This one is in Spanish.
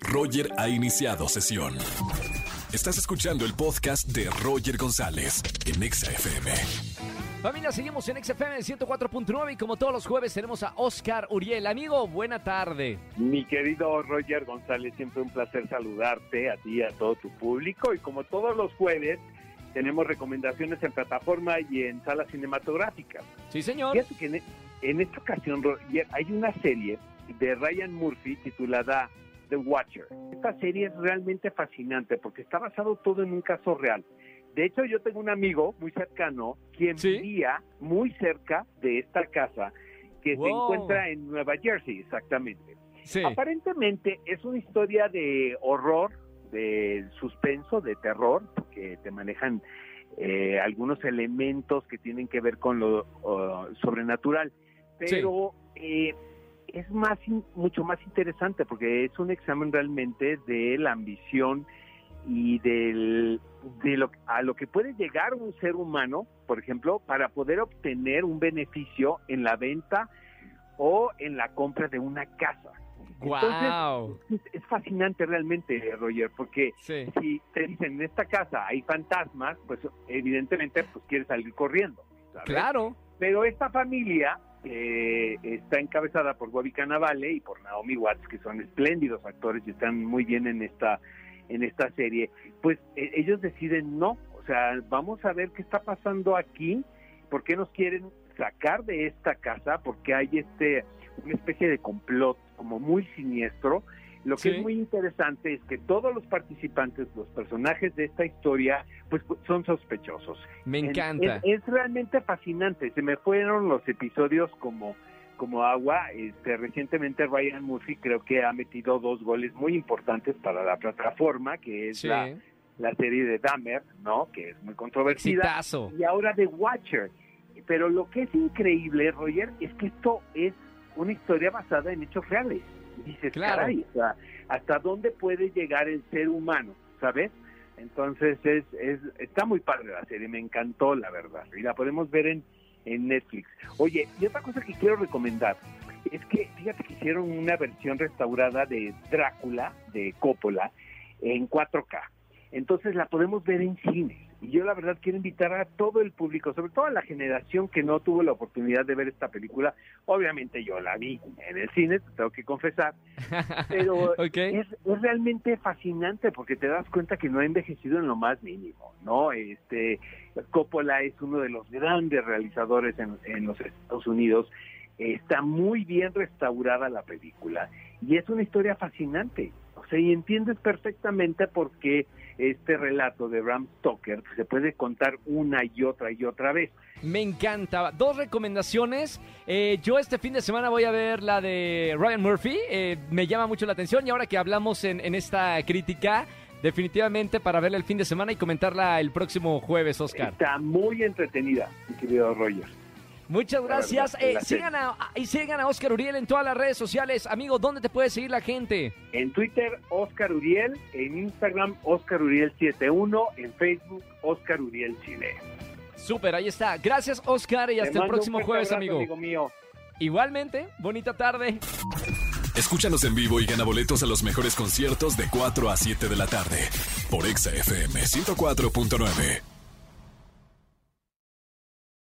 Roger ha iniciado sesión. Estás escuchando el podcast de Roger González en Exa FM. Familia, seguimos en XFM 104.9 y como todos los jueves tenemos a Oscar Uriel. Amigo, buena tarde. Mi querido Roger González, siempre un placer saludarte a ti y a todo tu público. Y como todos los jueves, tenemos recomendaciones en plataforma y en salas cinematográficas. Sí, señor. Fíjate que en, en esta ocasión, Roger, hay una serie de Ryan Murphy titulada The Watcher. Esta serie es realmente fascinante porque está basado todo en un caso real. De hecho, yo tengo un amigo muy cercano quien ¿Sí? vivía muy cerca de esta casa que se encuentra en Nueva Jersey, exactamente. Sí. Aparentemente es una historia de horror, de suspenso, de terror, porque te manejan eh, algunos elementos que tienen que ver con lo uh, sobrenatural, pero eh, es más mucho más interesante porque es un examen realmente de la ambición y del, de lo, a lo que puede llegar un ser humano, por ejemplo, para poder obtener un beneficio en la venta o en la compra de una casa. Wow. Es, es fascinante realmente, Roger, porque Sí. si te dicen en esta casa hay fantasmas, pues evidentemente pues quieres salir corriendo. ¿sabes? Claro. Pero esta familia eh, está encabezada por Bobby Cannavale y por Naomi Watts, que son espléndidos actores y están muy bien en esta en esta serie. Pues eh, ellos deciden no, o sea, vamos a ver qué está pasando aquí, por qué nos quieren sacar de esta casa, porque hay este una especie de complot como muy siniestro. Lo que Sí. es muy interesante es que todos los participantes, los personajes de esta historia, pues son sospechosos. Me En- encanta. Es, es realmente fascinante. Se me fueron los episodios como, como agua. Este, recientemente Ryan Murphy creo que ha metido dos goles muy importantes para la plataforma, que es Sí. la, la serie de Dahmer, ¿no? Que es muy controvertida. Exitazo. Y ahora The Watcher. Pero lo que es increíble, Roger, es que esto es una historia basada en hechos reales. Dices, Claro. caray, o sea, ¿hasta dónde puede llegar el ser humano? ¿Sabes? Entonces es, es está muy padre la serie, me encantó la verdad. Y la podemos ver en, en Netflix. Oye, y otra cosa que quiero recomendar es que fíjate que hicieron una versión restaurada de Drácula de Coppola en 4K. Entonces la podemos ver en cine. Y yo la verdad quiero invitar a todo el público, sobre todo a la generación que no tuvo la oportunidad de ver esta película. Obviamente yo la vi en el cine, te tengo que confesar, pero es, es realmente fascinante porque te das cuenta que no ha envejecido en lo más mínimo, ¿no? Este Coppola es uno de los grandes realizadores en, en los Estados Unidos. Está muy bien restaurada la película y es una historia fascinante. O sea, y entiendes perfectamente por qué este relato de Bram Stoker se puede contar una y otra y otra vez. Me encanta. Dos recomendaciones. Eh, yo este fin de semana voy a ver la de Ryan Murphy. Eh, me llama mucho la atención y ahora que hablamos en, en esta crítica, definitivamente para verla el fin de semana y comentarla el próximo jueves, Oscar. Está muy entretenida, mi querido Roger. Muchas gracias. Eh, sigan a, y sigan a Oscar Uriel en todas las redes sociales. Amigo, ¿dónde te puede seguir la gente? En Twitter, Oscar Uriel. En Instagram, Oscar Uriel71. En Facebook, Oscar Uriel Chile. Súper, ahí está. Gracias, Oscar, y hasta el próximo jueves, abrazo, amigo. amigo mío. Igualmente, bonita tarde. Escúchanos en vivo y gana boletos a los mejores conciertos de 4 a 7 de la tarde por Exa FM 104.9.